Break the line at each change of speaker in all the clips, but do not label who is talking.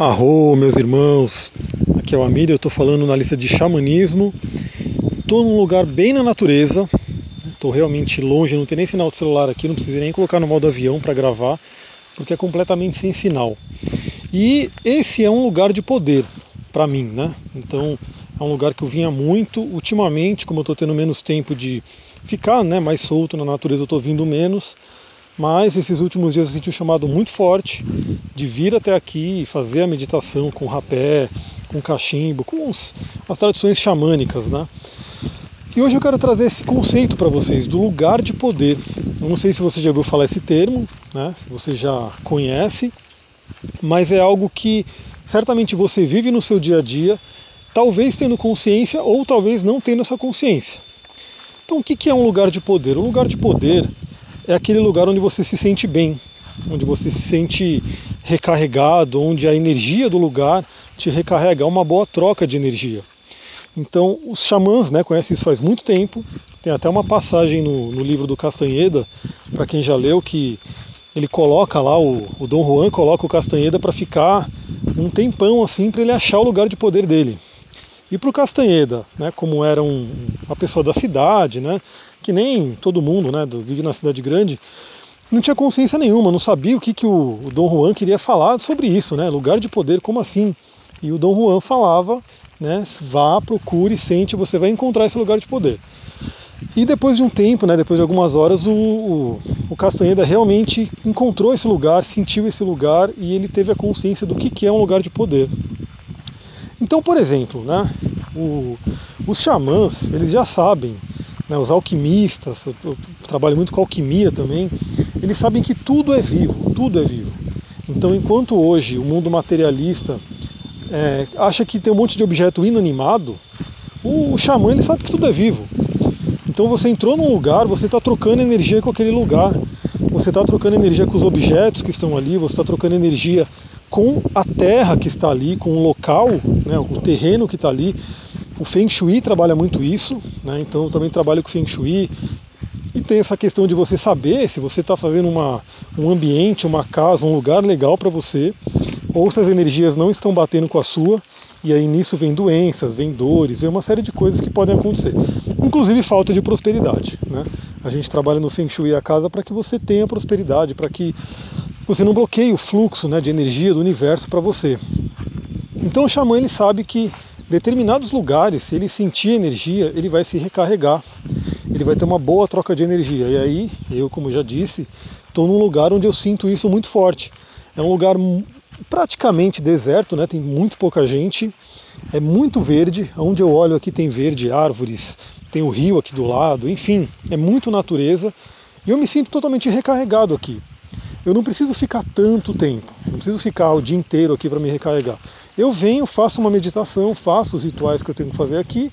Arro, meus irmãos, aqui é o Amir, eu estou falando na lista de xamanismo. Estou num lugar bem na natureza, estou realmente longe, não tem nem sinal de celular aqui, não precisei nem colocar no modo avião para gravar, porque é completamente sem sinal. E esse é um lugar de poder para mim, né? Então é um lugar que eu vinha muito. Ultimamente, como eu estou tendo menos tempo de ficar né, mais solto na natureza, eu estou vindo menos. Mas esses últimos dias eu senti um chamado muito forte de vir até aqui e fazer a meditação com rapé, com cachimbo, com as tradições xamânicas, né? E hoje eu quero trazer esse conceito para vocês do lugar de poder. Eu não sei se você já ouviu falar esse termo, né? Se você já conhece, mas é algo que certamente você vive no seu dia a dia, talvez tendo consciência ou talvez não tendo essa consciência. Então, o que é um lugar de poder? Um lugar de poder é aquele lugar onde você se sente bem, onde você se sente recarregado, onde a energia do lugar te recarrega, é uma boa troca de energia. Então, os xamãs né, conhecem isso faz muito tempo. Tem até uma passagem no, no livro do Castanheda, para quem já leu, que ele coloca lá, o, o Dom Juan coloca o Castanheda para ficar um tempão assim, para ele achar o lugar de poder dele. E para o Castanheda, né, como era um, uma pessoa da cidade, né, que nem todo mundo né, do, vive na cidade grande, não tinha consciência nenhuma, não sabia o que, que o, o Dom Juan queria falar sobre isso, né, lugar de poder, como assim? E o Dom Juan falava, né, vá, procure, sente, você vai encontrar esse lugar de poder. E depois de um tempo, né, depois de algumas horas, o, o, o, Castanheda realmente encontrou esse lugar, sentiu esse lugar e ele teve a consciência do que, que é um lugar de poder. Então, por exemplo, né, o, os xamãs, eles já sabem, né, os alquimistas, eu, trabalho muito com alquimia também, eles sabem que tudo é vivo, tudo é vivo. Então, enquanto hoje o mundo materialista é, acha que tem um monte de objeto inanimado, o, o xamã ele sabe que tudo é vivo. Então você entrou num lugar, você está trocando energia com aquele lugar, você está trocando energia com os objetos que estão ali, você está trocando energia com a terra que está ali, com o local, né, o terreno que está ali. O Feng Shui trabalha muito isso, né, então eu também trabalho com Feng Shui. E tem essa questão de você saber se você está fazendo uma, um ambiente, uma casa, um lugar legal para você, ou se as energias não estão batendo com a sua, e aí nisso vem doenças, vem dores, vem uma série de coisas que podem acontecer. Inclusive falta de prosperidade. Né? A gente trabalha no Feng Shui a casa para que você tenha prosperidade, para que você não bloqueie o fluxo né, de energia do universo para você. Então o xamã ele sabe que determinados lugares, se ele sentir energia, ele vai se recarregar, ele vai ter uma boa troca de energia. E aí, eu, como já disse, estou num lugar onde eu sinto isso muito forte. É um lugar praticamente deserto, né? tem muito pouca gente, é muito verde, onde eu olho aqui tem verde, árvores, tem o rio aqui do lado, enfim, é muito natureza e eu me sinto totalmente recarregado aqui eu não preciso ficar tanto tempo, não preciso ficar o dia inteiro aqui para me recarregar. Eu venho, faço uma meditação, faço os rituais que eu tenho que fazer aqui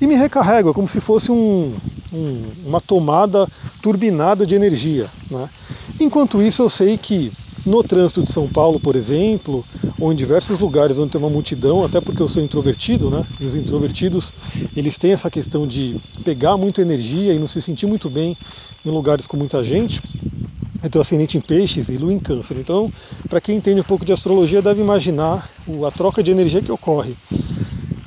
e me recarrego, é como se fosse um, um, uma tomada turbinada de energia. Né? Enquanto isso, eu sei que no trânsito de São Paulo, por exemplo, ou em diversos lugares onde tem uma multidão, até porque eu sou introvertido, né? E os introvertidos, eles têm essa questão de pegar muita energia e não se sentir muito bem em lugares com muita gente. Eu tenho ascendente em peixes e lua em câncer. Então, para quem entende um pouco de astrologia, deve imaginar a troca de energia que ocorre.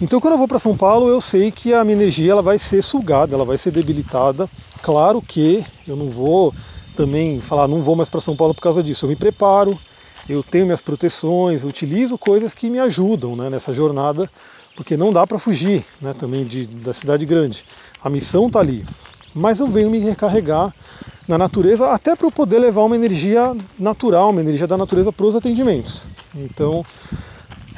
Então, quando eu vou para São Paulo, eu sei que a minha energia ela vai ser sugada, ela vai ser debilitada. Claro que eu não vou também falar, não vou mais para São Paulo por causa disso. Eu me preparo, eu tenho minhas proteções, eu utilizo coisas que me ajudam né, nessa jornada, porque não dá para fugir né, também de, da cidade grande. A missão está ali. Mas eu venho me recarregar na natureza, até para eu poder levar uma energia natural, uma energia da natureza para os atendimentos. Então,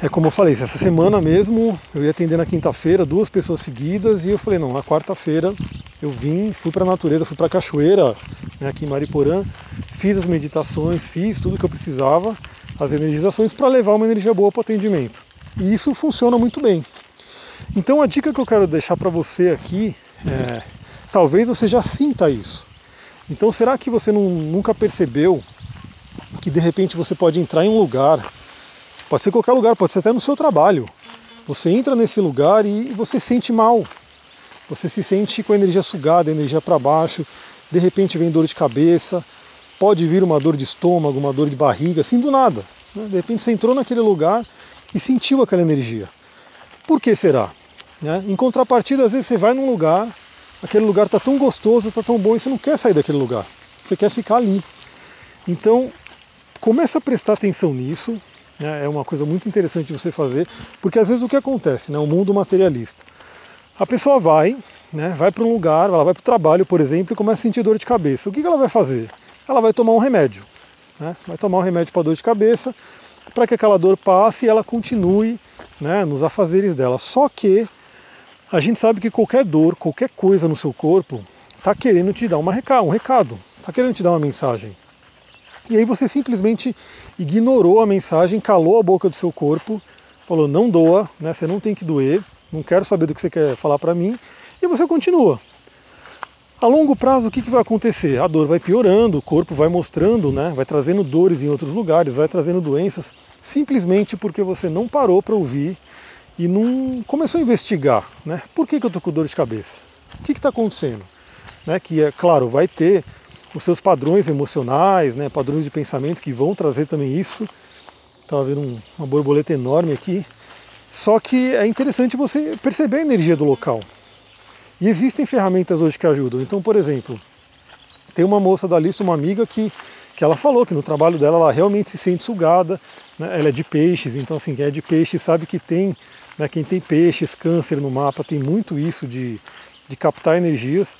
é como eu falei, essa semana mesmo eu ia atender na quinta-feira duas pessoas seguidas e eu falei, não, na quarta-feira eu vim, fui para a natureza, fui para a cachoeira, né, aqui em Mariporã, fiz as meditações, fiz tudo que eu precisava, as energizações para levar uma energia boa para o atendimento. E isso funciona muito bem. Então a dica que eu quero deixar para você aqui é, talvez você já sinta isso. Então será que você não, nunca percebeu que de repente você pode entrar em um lugar, pode ser qualquer lugar, pode ser até no seu trabalho. Você entra nesse lugar e você sente mal. Você se sente com a energia sugada, a energia para baixo, de repente vem dor de cabeça, pode vir uma dor de estômago, uma dor de barriga, assim do nada. Né? De repente você entrou naquele lugar e sentiu aquela energia. Por que será? Né? Em contrapartida, às vezes você vai num lugar, aquele lugar está tão gostoso, está tão bom e você não quer sair daquele lugar. Você quer ficar ali. Então, começa a prestar atenção nisso. Né? É uma coisa muito interessante você fazer, porque às vezes o que acontece, né? o mundo materialista. A pessoa vai, né, vai para um lugar, ela vai para o trabalho, por exemplo, e começa a sentir dor de cabeça. O que ela vai fazer? Ela vai tomar um remédio. Né? Vai tomar um remédio para dor de cabeça, para que aquela dor passe e ela continue né, nos afazeres dela. Só que a gente sabe que qualquer dor, qualquer coisa no seu corpo, está querendo te dar uma reca um recado, está querendo te dar uma mensagem. E aí você simplesmente ignorou a mensagem, calou a boca do seu corpo, falou não doa, né, você não tem que doer, não quero saber do que você quer falar para mim, e você continua. A longo prazo, o que, que vai acontecer? A dor vai piorando, o corpo vai mostrando, né, vai trazendo dores em outros lugares, vai trazendo doenças, simplesmente porque você não parou para ouvir e não começou a investigar. Né? Por que, que eu estou com dor de cabeça? O que está acontecendo? Né, que é claro, vai ter os seus padrões emocionais, né, padrões de pensamento que vão trazer também isso. Estava vendo um, uma borboleta enorme aqui. Só que é interessante você perceber a energia do local. E existem ferramentas hoje que ajudam. Então, por exemplo, tem uma moça da lista, uma amiga, que, que ela falou que no trabalho dela ela realmente se sente sugada. Né? Ela é de peixes, então assim, quem é de peixes sabe que tem, né, quem tem peixes, câncer no mapa, tem muito isso de, de captar energias.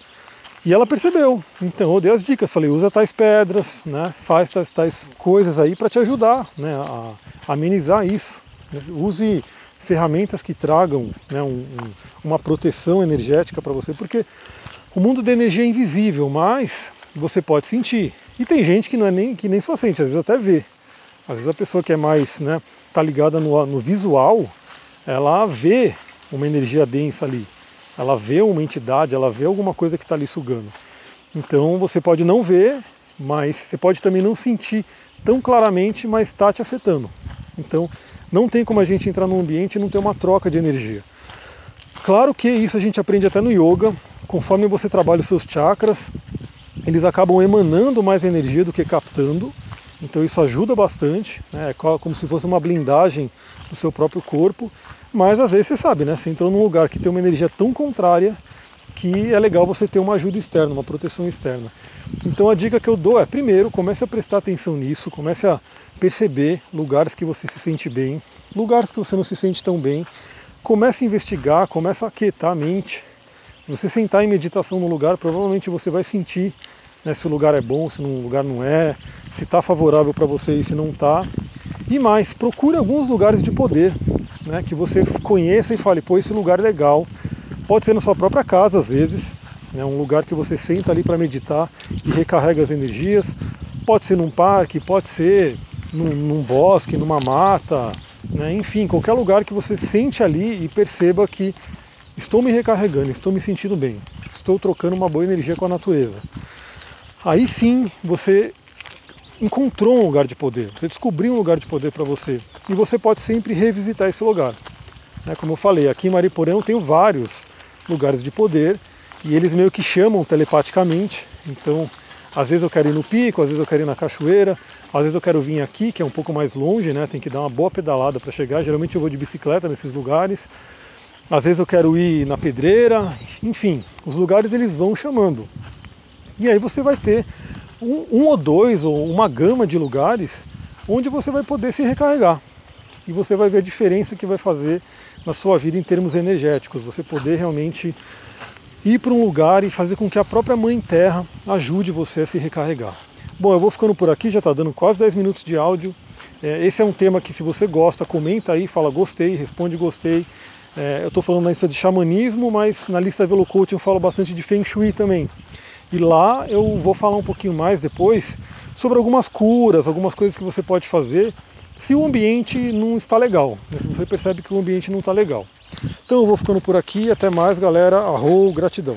E ela percebeu. Então eu dei as dicas, falei, usa tais pedras, né, faz tais, tais coisas aí para te ajudar né, a, amenizar isso. Use ferramentas que tragam né, um, uma proteção energética para você, porque o mundo da energia é invisível, mas você pode sentir. E tem gente que não é nem que nem só sente, às vezes até vê. Às vezes a pessoa que é mais, né, tá ligada no, no visual, ela vê uma energia densa ali. Ela vê uma entidade, ela vê alguma coisa que está ali sugando. Então você pode não ver, mas você pode também não sentir tão claramente, mas está te afetando. Então não tem como a gente entrar num ambiente e não ter uma troca de energia. Claro que isso a gente aprende até no yoga, conforme você trabalha os seus chakras, eles acabam emanando mais energia do que captando, então isso ajuda bastante, né? é como se fosse uma blindagem do seu próprio corpo, mas às vezes você sabe, né? Você entrou num lugar que tem uma energia tão contrária que é legal você ter uma ajuda externa, uma proteção externa. Então a dica que eu dou é, primeiro, comece a prestar atenção nisso, comece a perceber lugares que você se sente bem, lugares que você não se sente tão bem. Comece a investigar, comece a aquietar a mente. Se você sentar em meditação no lugar, provavelmente você vai sentir né, se o lugar é bom, se o lugar não é, se está favorável para você e se não está. E mais, procure alguns lugares de poder, né, que você conheça e fale, pô, esse lugar é legal. Pode ser na sua própria casa, às vezes, né, um lugar que você senta ali para meditar e recarrega as energias. Pode ser num parque, pode ser num, num bosque, numa mata, né? enfim, qualquer lugar que você sente ali e perceba que estou me recarregando, estou me sentindo bem, estou trocando uma boa energia com a natureza. Aí sim você encontrou um lugar de poder, você descobriu um lugar de poder para você e você pode sempre revisitar esse lugar. Né? Como eu falei, aqui em Mariporã eu tenho vários lugares de poder e eles meio que chamam telepaticamente, então às vezes eu quero ir no pico, às vezes eu quero ir na cachoeira, às vezes eu quero vir aqui, que é um pouco mais longe, né? Tem que dar uma boa pedalada para chegar. Geralmente eu vou de bicicleta nesses lugares. Às vezes eu quero ir na pedreira, enfim, os lugares eles vão chamando. E aí você vai ter um, um ou dois ou uma gama de lugares onde você vai poder se recarregar. E você vai ver a diferença que vai fazer na sua vida em termos energéticos. Você poder realmente ir para um lugar e fazer com que a própria Mãe Terra ajude você a se recarregar. Bom, eu vou ficando por aqui, já está dando quase 10 minutos de áudio. É, esse é um tema que, se você gosta, comenta aí, fala gostei, responde gostei. É, eu estou falando na lista de xamanismo, mas na lista Velo Coaching eu falo bastante de Feng Shui também. E lá eu vou falar um pouquinho mais depois sobre algumas curas, algumas coisas que você pode fazer se o ambiente não está legal, né? se você percebe que o ambiente não está legal. Então eu vou ficando por aqui, até mais galera, arrou, gratidão.